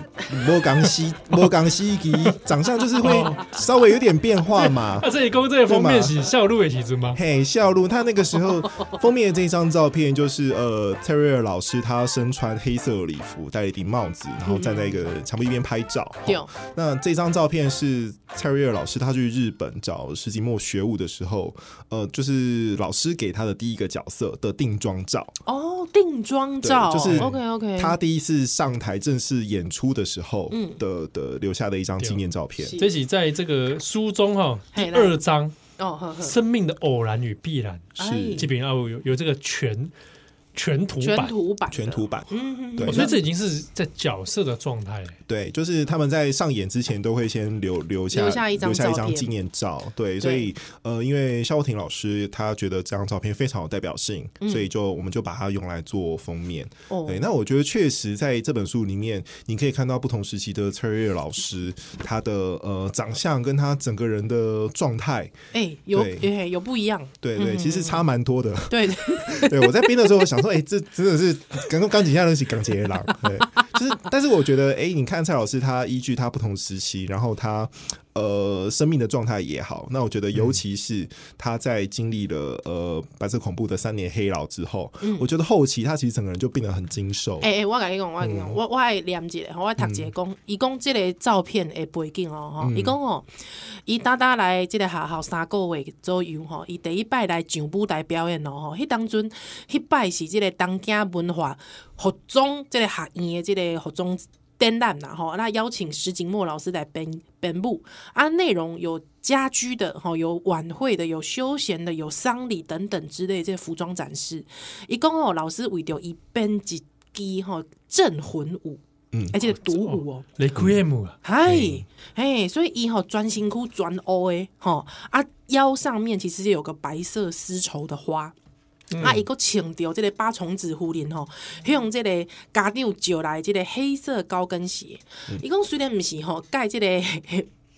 无共时无共时期，长相就是会 稍微有点变化嘛。啊，这里公这个封面是笑露的其实吗？嘿，笑露，他那个时候 封面的这张照片就是呃，蔡瑞尔老师他身穿黑色礼服，戴了一顶帽子，然后站在一个墙壁边拍照。对。那这张照片是蔡瑞尔老师他去日本找石井墨学舞的时候，呃，就是老师给他的第一个角色的定妆。照。哦，定妆照。就是 OK OK。他第一次上台正式演出的时候的的留下的一张纪念照片。这集在这个书中哈第二章哦，生命的偶然与必然。是。这边要有有这个全。全图版，全图版，全图版，嗯，对，所以这已经是在角色的状态。对，就是他们在上演之前都会先留留下留下一张留下一张纪念照。对，所以呃，因为肖婷老师他觉得这张照片非常有代表性，所以就我们就把它用来做封面。对，那我觉得确实在这本书里面，你可以看到不同时期的蔡瑞老师他的呃长相跟他整个人的状态，哎，有有不一样。对对，其实差蛮多的。对，对我在编的时候我想。哎，这真的是刚刚刚几下东西，刚杰狼，对，就是，但是我觉得，哎，你看蔡老师他依据他不同时期，然后他。呃，生命的状态也好，那我觉得，尤其是他在经历了呃白色恐怖的三年黑牢之后，嗯，我觉得后期他其实整个人就变得很精瘦。哎、欸、哎、欸，我跟你讲，我跟你讲，我我爱念一个，我爱读一个讲，伊讲这个照片的背景哦，哈，伊讲哦，伊搭搭来这个学校三个月左右哈，伊第一摆来上舞台表演哦，哈，迄当阵，迄摆是这个东京文化服装这个学院的这个服装。展览呐，哈，那邀请石井墨老师来编编布啊，内容有家居的，哈，有晚会的，有休闲的，有丧礼等等之类这些服装展示。一共哦，老师为着一编一支哈镇魂舞，嗯，而且独舞哦，雷克耶姆啊，嗨，哎，所以伊吼专心苦专欧诶，哈啊腰上面其实有个白色丝绸的花。嗯、啊，伊佫穿着即个八重子夫人吼，用即个家长借来即个黑色高跟鞋。伊讲、嗯、虽然毋是吼盖即个。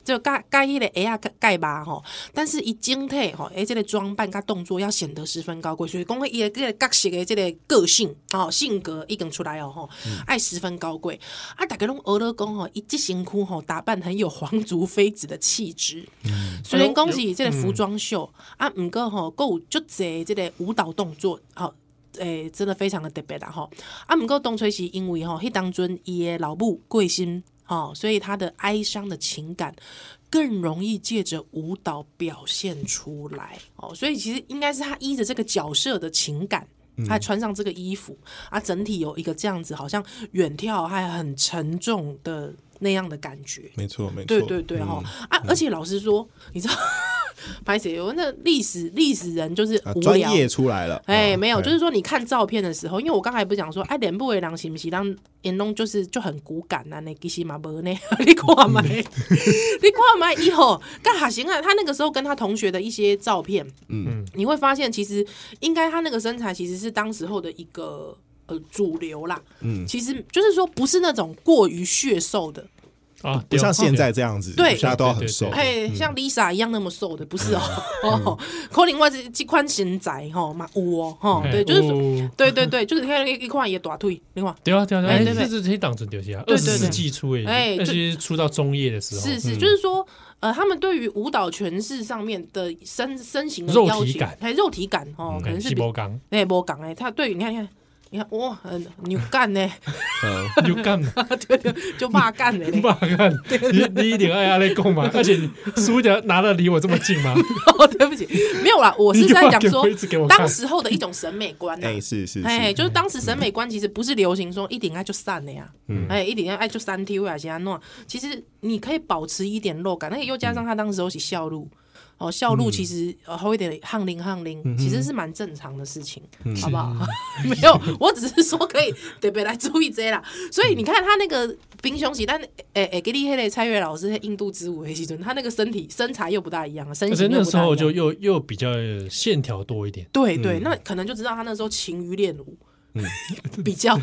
就盖盖迄个鞋啊盖吧吼，但是伊整体吼，诶，这个装扮甲动作要显得十分高贵，所以讲伊个角色的这个个性哦性格已经出来哦吼，爱十分高贵。啊，大家拢学了讲吼，伊即身躯吼打扮很有皇族妃子的气质。虽然讲是这个服装秀啊，毋过吼够足侪这个舞蹈动作，吼诶，真的非常的特别啦吼。啊，毋过当初是因为吼，迄当阵伊的老母过身。哦，所以他的哀伤的情感更容易借着舞蹈表现出来。哦，所以其实应该是他依着这个角色的情感，他穿上这个衣服，啊，整体有一个这样子，好像远眺还很沉重的那样的感觉。没错，没错，对对对，哈、嗯、啊！而且老实说，你知道。拍谁？有那历史历史人就是专业出来了。哎，没有，就是说你看照片的时候，因为我刚才不是讲说，哎，脸部为狼行不行？让颜龙就是就很骨感啊，那其实嘛不呢？你看嘛，你看嘛，以后干哈行啊？他那个时候跟他同学的一些照片，嗯，你会发现其实应该他那个身材其实是当时候的一个呃主流啦。嗯，其实就是说不是那种过于血瘦的。啊，不像现在这样子，对，大家都要很瘦，哎，像 Lisa 一样那么瘦的，不是哦，哦，可能我这这款身材哈，嘛有哦，哈，对，就是，对对对，就是你看一一块也大腿，另外，对啊对啊，哎，这是这些当真丢下，二十世纪初哎，那些出到中叶的时候，是是，就是说，呃，他们对于舞蹈诠释上面的身身形的肉体感，哎，肉体感哦，可能是波刚，哎，波刚哎，他对于你看看。你看哇，很牛干呢，牛干，对对，就骂干呢，骂干，你你一定爱阿雷讲嘛？而且你书架拿的离我这么近吗？哦，对不起，没有啦，我是在讲说当时候的一种审美观呢，哎，是是，哎，就是当时审美观其实不是流行说一点爱就散了呀，哎，一点爱就三 T 或者其他弄，其实你可以保持一点肉感，那个又加上他当时候是笑路。哦，笑路其实呃，好一点，汗淋汗淋，其实是蛮正常的事情，嗯、好不好？没有，我只是说可以特别来注意这啦。所以你看他那个冰胸起，但诶诶，给你黑的蔡月老师印度之舞黑西尊，他那个身体身材又不大一样，身形那时候就又又比较线条多一点。对对，那可能就知道他那时候勤于练舞，嗯，比较。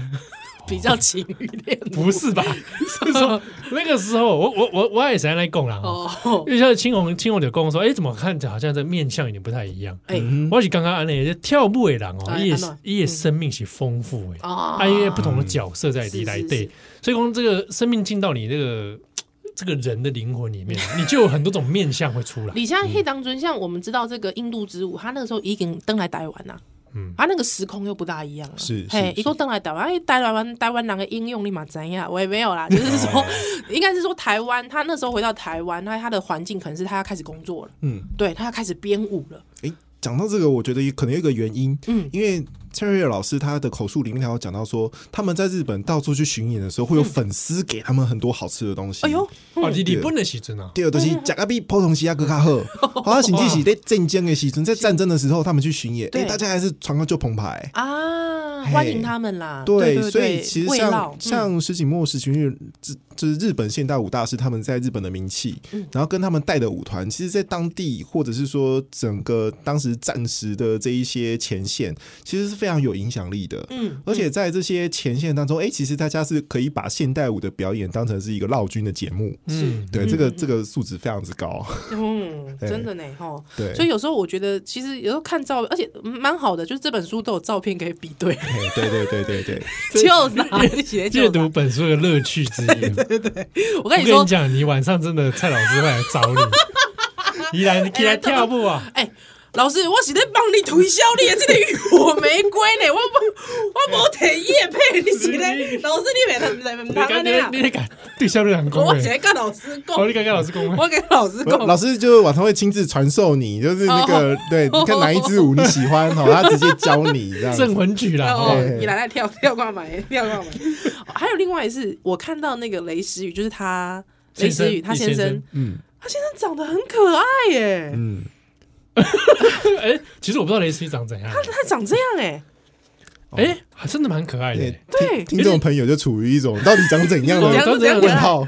比较勤于练，不是吧？是说那个时候，我我我我也是在那讲啦。哦，因为像青红青红的跟我说，哎，怎么看着好像这面相有点不太一样？哎，我是刚刚安那跳舞的人哦，也也生命是丰富哎，啊，因为不同的角色在里来对，所以说这个生命进到你这个 这个人的灵魂里面，你就有很多种面相会出来。你像黑当尊，像我们知道这个印度之舞，他那个时候已经登来台湾呐。嗯，啊那个时空又不大一样了。是，嘿，一共登来台湾，哎，台湾台湾哪个应用立马怎样？我也没有啦，就是说，应该是说台湾，他那时候回到台湾，那他的环境可能是他要开始工作了。嗯，对，他要开始编舞了。哎，讲到这个，我觉得可能有一个原因，嗯，因为。蔡瑞月老师他的口述里面还有讲到说，他们在日本到处去巡演的时候，会有粉丝给他们很多好吃的东西。哎呦，啊，日本的时阵啊，第二都是甲个比普通西亚更加好。好像甚至是在战争的时阵，在战争的时候，他们去巡演，对，大家还是传个旧澎湃啊，欢迎他们啦。对，所以其实像像石井墨、石群日，就是日本现代舞大师，他们在日本的名气，然后跟他们带的舞团，其实，在当地或者是说整个当时战时的这一些前线，其实是。非常有影响力的，嗯，而且在这些前线当中，哎，其实大家是可以把现代舞的表演当成是一个劳军的节目，嗯对这个这个素质非常之高，嗯，真的呢，哈，对，所以有时候我觉得其实有时候看照，而且蛮好的，就是这本书都有照片可以比对，对对对对对，就是 阅读本书的乐趣之一，对对，我跟你说，讲，你晚上真的蔡老师会来找你，依然你起来跳舞啊，哎。老师，我是在帮你推销你的这个浴火玫瑰呢，我不，我无提叶配，你是咧？老师，你别他们他们那你敢对销量很高？我先跟老师讲，我你敢跟老师讲？我跟老师讲，老师就是晚上会亲自传授你，就是那个对，你看哪一支舞你喜欢哈，他直接教你这样。镇魂曲啦，你来来跳跳挂买，跳挂买。还有另外一次，我看到那个雷石雨，就是他雷石雨他先生，嗯，他先生长得很可爱耶，嗯。哎，其实我不知道雷思雨长怎样。他他长这样哎，哎，还真的蛮可爱的。对，听众朋友就处于一种到底长怎样的 问号。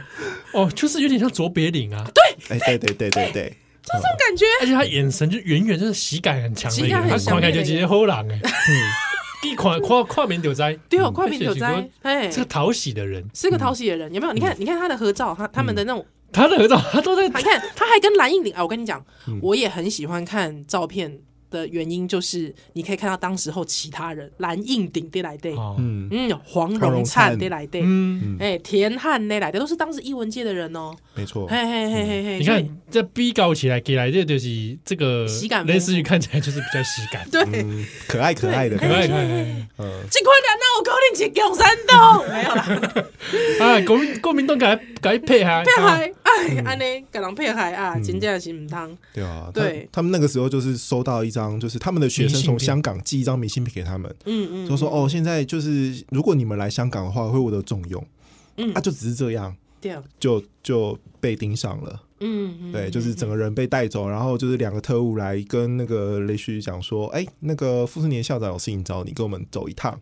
哦，就是有点像卓别林啊。对，哎，对对对对对，就这种感觉。而且他眼神就远远就是喜感很强的，他看起来就直接好人哎。嗯，一跨跨跨面丢灾，对哦，跨面丢灾，哎，是个讨喜的人，是个讨喜的人。有没有？你看，你看他的合照，他他们的那种。他的合照，他都在。你看，他还跟蓝印鼎啊！我跟你讲，我也很喜欢看照片。的原因就是，你可以看到当时候其他人蓝印鼎的来的，嗯嗯，黄荣灿的来的，嗯哎，田汉那来的都是当时艺文界的人哦，没错，嘿嘿嘿嘿嘿，你看这逼搞起来，给来的就是这个喜感，类似于看起来就是比较喜感，对，可爱可爱的，可爱可爱，嗯，这块人那我可能去共山东，没有啦，啊，国民国民党改改配海配海，哎，安尼改人配海啊，真正是唔通，对啊，对，他们那个时候就是收到一。张就是他们的学生从香港寄一张明信片给他们，嗯嗯，就说哦，现在就是如果你们来香港的话，会获得重用，嗯，啊，就只是这样，对，就就被盯上了，嗯，对，就是整个人被带走，然后就是两个特务来跟那个雷旭讲说，哎，那个傅斯年校长有事情找你，跟我们走一趟，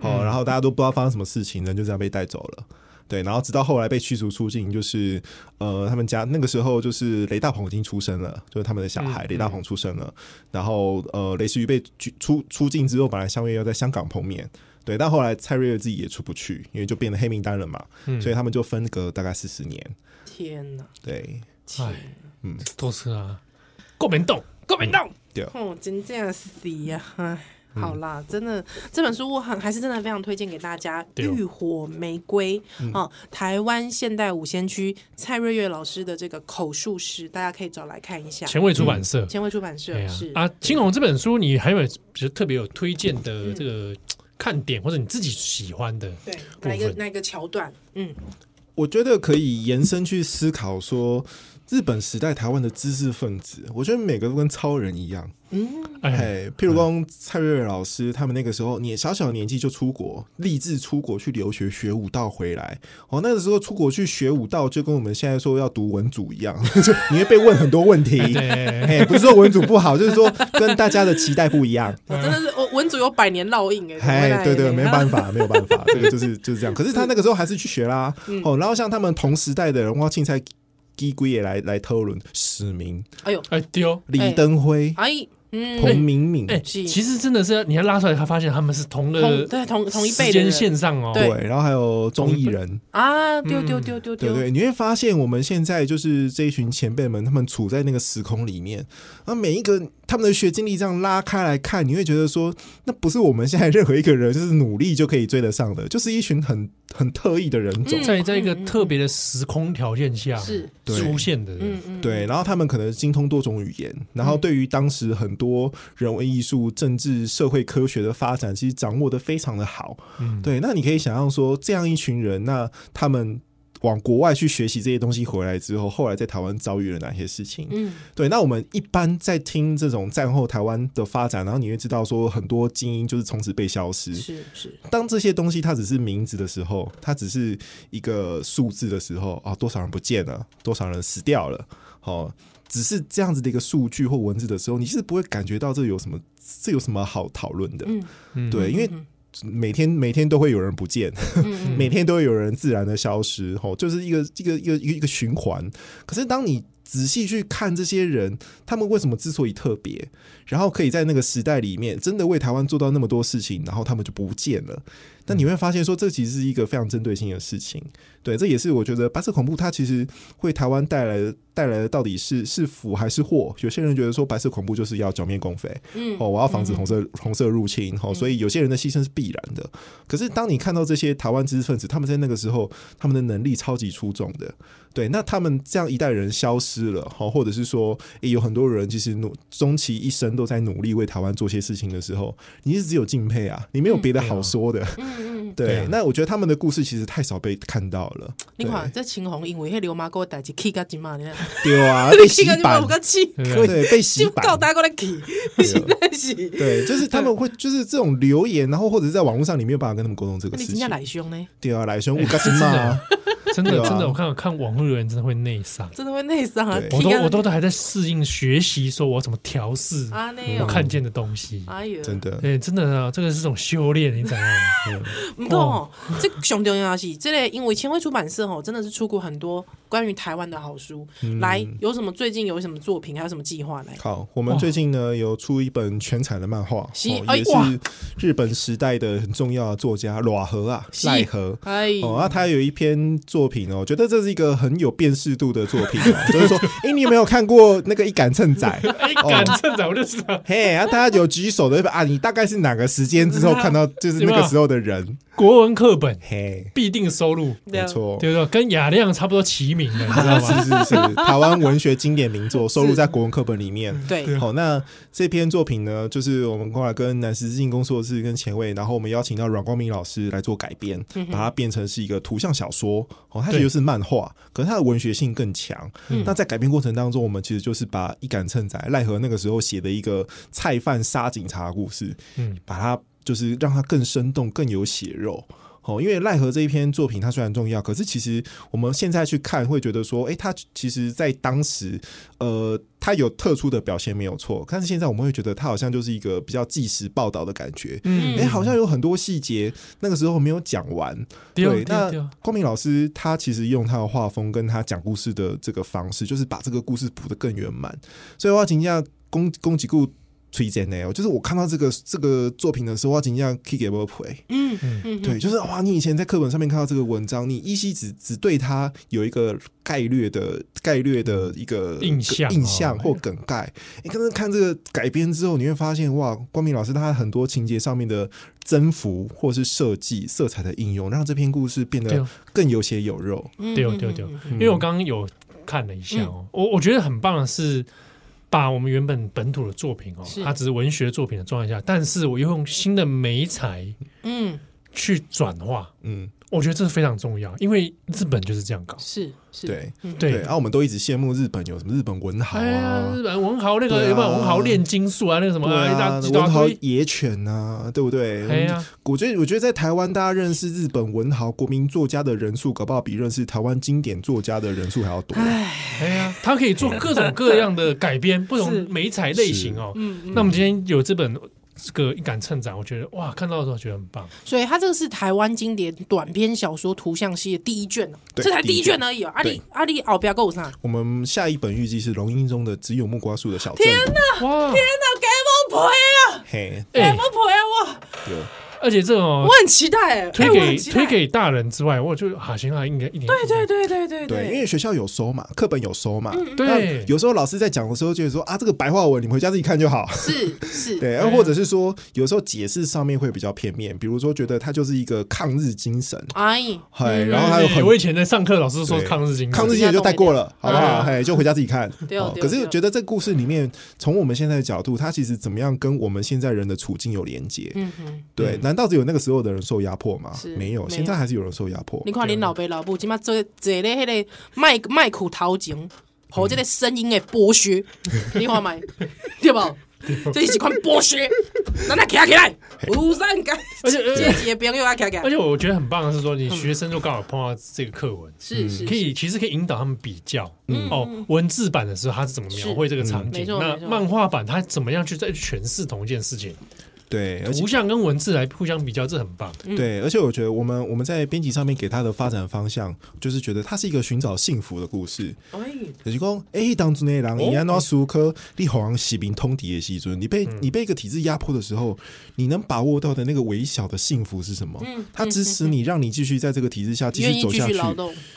哦，然后大家都不知道发生什么事情，人就这样被带走了。对，然后直到后来被驱逐出境，就是呃，他们家那个时候就是雷大鹏已经出生了，就是他们的小孩、嗯、雷大鹏出生了。嗯、然后呃，雷石瑜被出出出境之后，本来相约要在香港碰面，对，但后来蔡瑞月自己也出不去，因为就变成黑名单了嘛，嗯、所以他们就分隔大概四十年。天哪！对，哎，嗯，都是啊，国民党，国民党，对，哦，真正死呀，哎。好啦，真的这本书我很还是真的非常推荐给大家，《浴火玫瑰》啊，台湾现代五先驱蔡瑞月老师的这个口述史，大家可以找来看一下。前卫出版社，前卫出版社是。啊。青红这本书，你还有比较特别有推荐的这个看点，或者你自己喜欢的对哪一个哪一个桥段？嗯，我觉得可以延伸去思考说，日本时代台湾的知识分子，我觉得每个都跟超人一样。嗯，哎，譬如说蔡瑞瑞老师，他们那个时候你小小年纪就出国，立志出国去留学学武道回来。哦，那个时候出国去学武道，就跟我们现在说要读文组一样，就你会被问很多问题。哎，不是说文组不好，就是说跟大家的期待不一样。我真的是，我文组有百年烙印哎。哎，对对，没办法，没有办法，这个就是就是这样。可是他那个时候还是去学啦。哦，然后像他们同时代的人，哇，青菜基龟也来来讨论史明。哎呦，哎丢李登辉。哎。嗯，彭明敏，哎，其实真的是你要拉出来，他发现他们是同个对同同一辈时间线上哦，对，然后还有综艺人啊，丢丢丢丢丢，对对，你会发现我们现在就是这一群前辈们，他们处在那个时空里面，啊，每一个。他们的学经历这样拉开来看，你会觉得说，那不是我们现在任何一个人就是努力就可以追得上的，就是一群很很特异的人种，在在一个特别的时空条件下是出现的，嗯嗯，对。然后他们可能精通多种语言，然后对于当时很多人文艺术、政治、社会科学的发展，其实掌握的非常的好。嗯，对。那你可以想象说，这样一群人，那他们。往国外去学习这些东西回来之后，后来在台湾遭遇了哪些事情？嗯，对。那我们一般在听这种战后台湾的发展，然后你会知道说很多精英就是从此被消失。是是。当这些东西它只是名字的时候，它只是一个数字的时候啊，多少人不见了，多少人死掉了，哦，只是这样子的一个数据或文字的时候，你其实不会感觉到这有什么，这有什么好讨论的？嗯，对，因为。每天每天都会有人不见，嗯、每天都会有人自然的消失，吼，就是一个一个一个一个一个循环。可是当你仔细去看这些人，他们为什么之所以特别，然后可以在那个时代里面真的为台湾做到那么多事情，然后他们就不见了。那你会发现说，这其实是一个非常针对性的事情。对，这也是我觉得白色恐怖它其实为台湾带来的带来的到底是是福还是祸？有些人觉得说白色恐怖就是要剿灭共匪，嗯，哦，我要防止红色红色入侵，哦，所以有些人的牺牲是必然的。可是当你看到这些台湾知识分子，他们在那个时候他们的能力超级出众的，对，那他们这样一代人消失了，好，或者是说，诶，有很多人其实努终其一生都在努力为台湾做些事情的时候，你是只有敬佩啊，你没有别的好说的。嗯，对，那我觉得他们的故事其实太少被看到了。你看这青红，因为迄流氓给我带起气个金嘛，你看。对啊，被洗版，对，被洗版，搞大过来气，实在是。对，就是他们会，就是这种留言，然后或者是在网络上，你没有办法跟他们沟通这个事情。你真的来凶呢？对啊，来凶，我干什么？真的真的，我看看网络留言真的会内伤，真的会内伤啊！我都我都都还在适应学习，说我怎么调试我看见的东西。哎呦，真的，哎，真的啊，这个是种修炼，你知道吗？不过哦，这熊重要是，这类因为千惠出版社哦，真的是出过很多关于台湾的好书。来，有什么最近有什么作品，还有什么计划来？好，我们最近呢有出一本全彩的漫画，也是日本时代的很重要的作家赖和啊，赖和。哎，哦，那他有一篇作。作品哦，我觉得这是一个很有辨识度的作品哦。就是说，哎，你有没有看过那个一杆秤仔？一杆秤仔，我就知道。嘿，然后大家有举手的啊，你大概是哪个时间之后 看到？就是那个时候的人。国文课本，嘿，必定收录，没错，对对，跟雅亮差不多齐名的，你知道吗？是是是，台湾文学经典名作收录在国文课本里面。对，好，那这篇作品呢，就是我们后来跟南实境工作室跟前卫，然后我们邀请到阮光明老师来做改编，把它变成是一个图像小说。哦，它其实是漫画，可是它的文学性更强。那在改编过程当中，我们其实就是把一杆秤仔赖和那个时候写的一个菜贩杀警察的故事，嗯，把它。就是让它更生动、更有血肉，哦，因为奈何这一篇作品它虽然重要，可是其实我们现在去看会觉得说，哎，它其实在当时，呃，它有特殊的表现没有错，但是现在我们会觉得它好像就是一个比较纪实报道的感觉，嗯，哎，好像有很多细节那个时候没有讲完，对，那光明老师他其实用他的画风跟他讲故事的这个方式，就是把这个故事补得更圆满，所以我要请教宫宫崎顾。推荐呢，就是我看到这个这个作品的时候，我惊讶可以给我回，嗯嗯，对，就是哇，你以前在课本上面看到这个文章，你依稀只只对他有一个概略的概略的一个印象印象或梗概，你刚刚看这个改编之后，你会发现哇，光明老师他很多情节上面的增幅或是设计色彩的应用，让这篇故事变得更有血有肉。对对对，因为我刚刚有看了一下哦，我我觉得很棒的是。把我们原本本土的作品哦，它只是文学作品的状态下，但是我又用新的媒材，嗯，去转化，嗯。我觉得这是非常重要，因为日本就是这样搞，是是，对对。然后我们都一直羡慕日本有什么日本文豪啊，日本文豪那个有没有文豪炼金术啊，那个什么文豪野犬啊，对不对？哎呀，我觉得我觉得在台湾，大家认识日本文豪、国民作家的人数，搞不好比认识台湾经典作家的人数还要多。哎呀，他可以做各种各样的改编，不同美彩类型哦。那我们今天有这本。这个一杆秤展，我觉得哇，看到的时候觉得很棒。所以它这个是台湾经典短篇小说图像系的第一卷，这才第一卷而已哦。阿里阿里，哦，不要跟我上。我们下一本预计是龙樱中的只有木瓜树的小镇。天哪！哇！天哪！给我赔啊！嘿，给我赔啊！哇！而且这种我很期待，推给推给大人之外，我就好像应该一点对对对对对。对，因为学校有收嘛，课本有收嘛，对，有时候老师在讲的时候，就是说啊，这个白话文你们回家自己看就好，是是，对，或者是说，有时候解释上面会比较片面，比如说觉得他就是一个抗日精神，哎，嘿，然后还有很我以前在上课，老师说抗日精神，抗日精神就带过了，好不好？嘿，就回家自己看。对可是觉得这个故事里面，从我们现在的角度，他其实怎么样跟我们现在人的处境有连接？嗯哼，对，难道只有那个时候的？人受压迫吗？没有，现在还是有人受压迫。你看，你老爸老母，起码坐坐咧，迄个麦麦苦陶井，和这个声音的剥削，你看没？对不？这是一款剥削，让他站起来，庐山改，而且阶级不用他站起来。而且我觉得很棒的是说，你学生就刚好碰到这个课文，是是可以，其实可以引导他们比较。哦，文字版的时候他是怎么描绘这个场景？那漫画版他怎么样去再诠释同一件事情？对，图像跟文字来互相比较，这很棒。对，而且我觉得我们我们在编辑上面给他的发展方向，就是觉得它是一个寻找幸福的故事。哎，就是讲，哎，当初那狼一样拿书科，你好像喜兵通敌的西尊，你被你被一个体制压迫的时候，你能把握到的那个微小的幸福是什么？嗯，它支持你，让你继续在这个体制下继续走下去。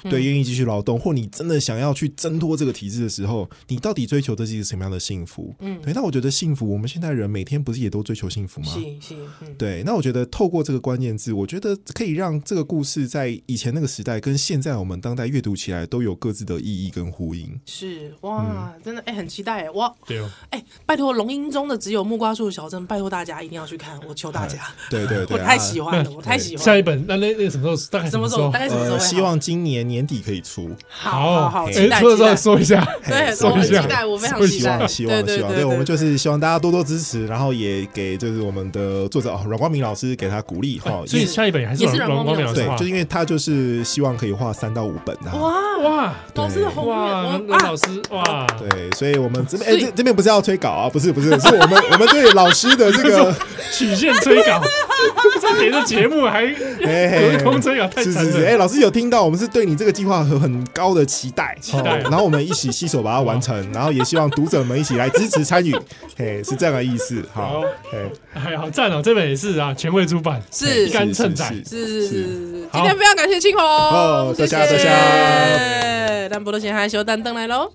对，愿意继续劳动，或你真的想要去挣脱这个体制的时候，你到底追求的是一个什么样的幸福？嗯，对。那我觉得幸福，我们现代人每天不是也都追求幸福？是是，嗯、对，那我觉得透过这个关键字，我觉得可以让这个故事在以前那个时代跟现在我们当代阅读起来都有各自的意义跟呼应。是哇，嗯、真的哎、欸，很期待哎哇，对哦，哎、欸，拜托龙樱中的只有木瓜树小镇，拜托大家一定要去看，我求大家。对对 对，我太喜欢了，我太喜欢。下一本那那那什么时候？大概什么时候？大概什么时候？希望今年年底可以出。好好好，期待。出的时候说一下，对，我很期待，我非常期待。希望希望，对，我们就是希望大家多多支持，然后也给就是我们的作者。阮光明老师给他鼓励哈，所以下一本还是阮光明老师对，就因为他就是希望可以画三到五本啊。哇哇，老师的宏愿哇，老师哇，对，所以我们这边哎这这边不是要催稿啊，不是不是，是我们我们对老师的这个 曲线催稿，这别的节目还隔空催稿，太残忍。哎，老师有听到，我们是对你这个计划有很高的期待，期待，然后我们一起携手把它完成，然后也希望读者们一起来支持参与，嘿，是这样的意思。好，哎，还好赞哦，这本。也是啊，前卫出版是一杆秤仔，是是是是。今天非常感谢青红，哦，多谢多谢。但不多闲，还是小丹登来喽。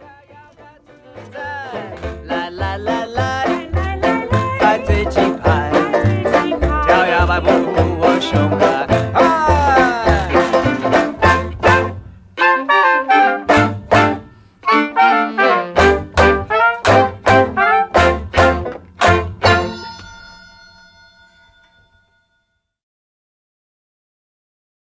show.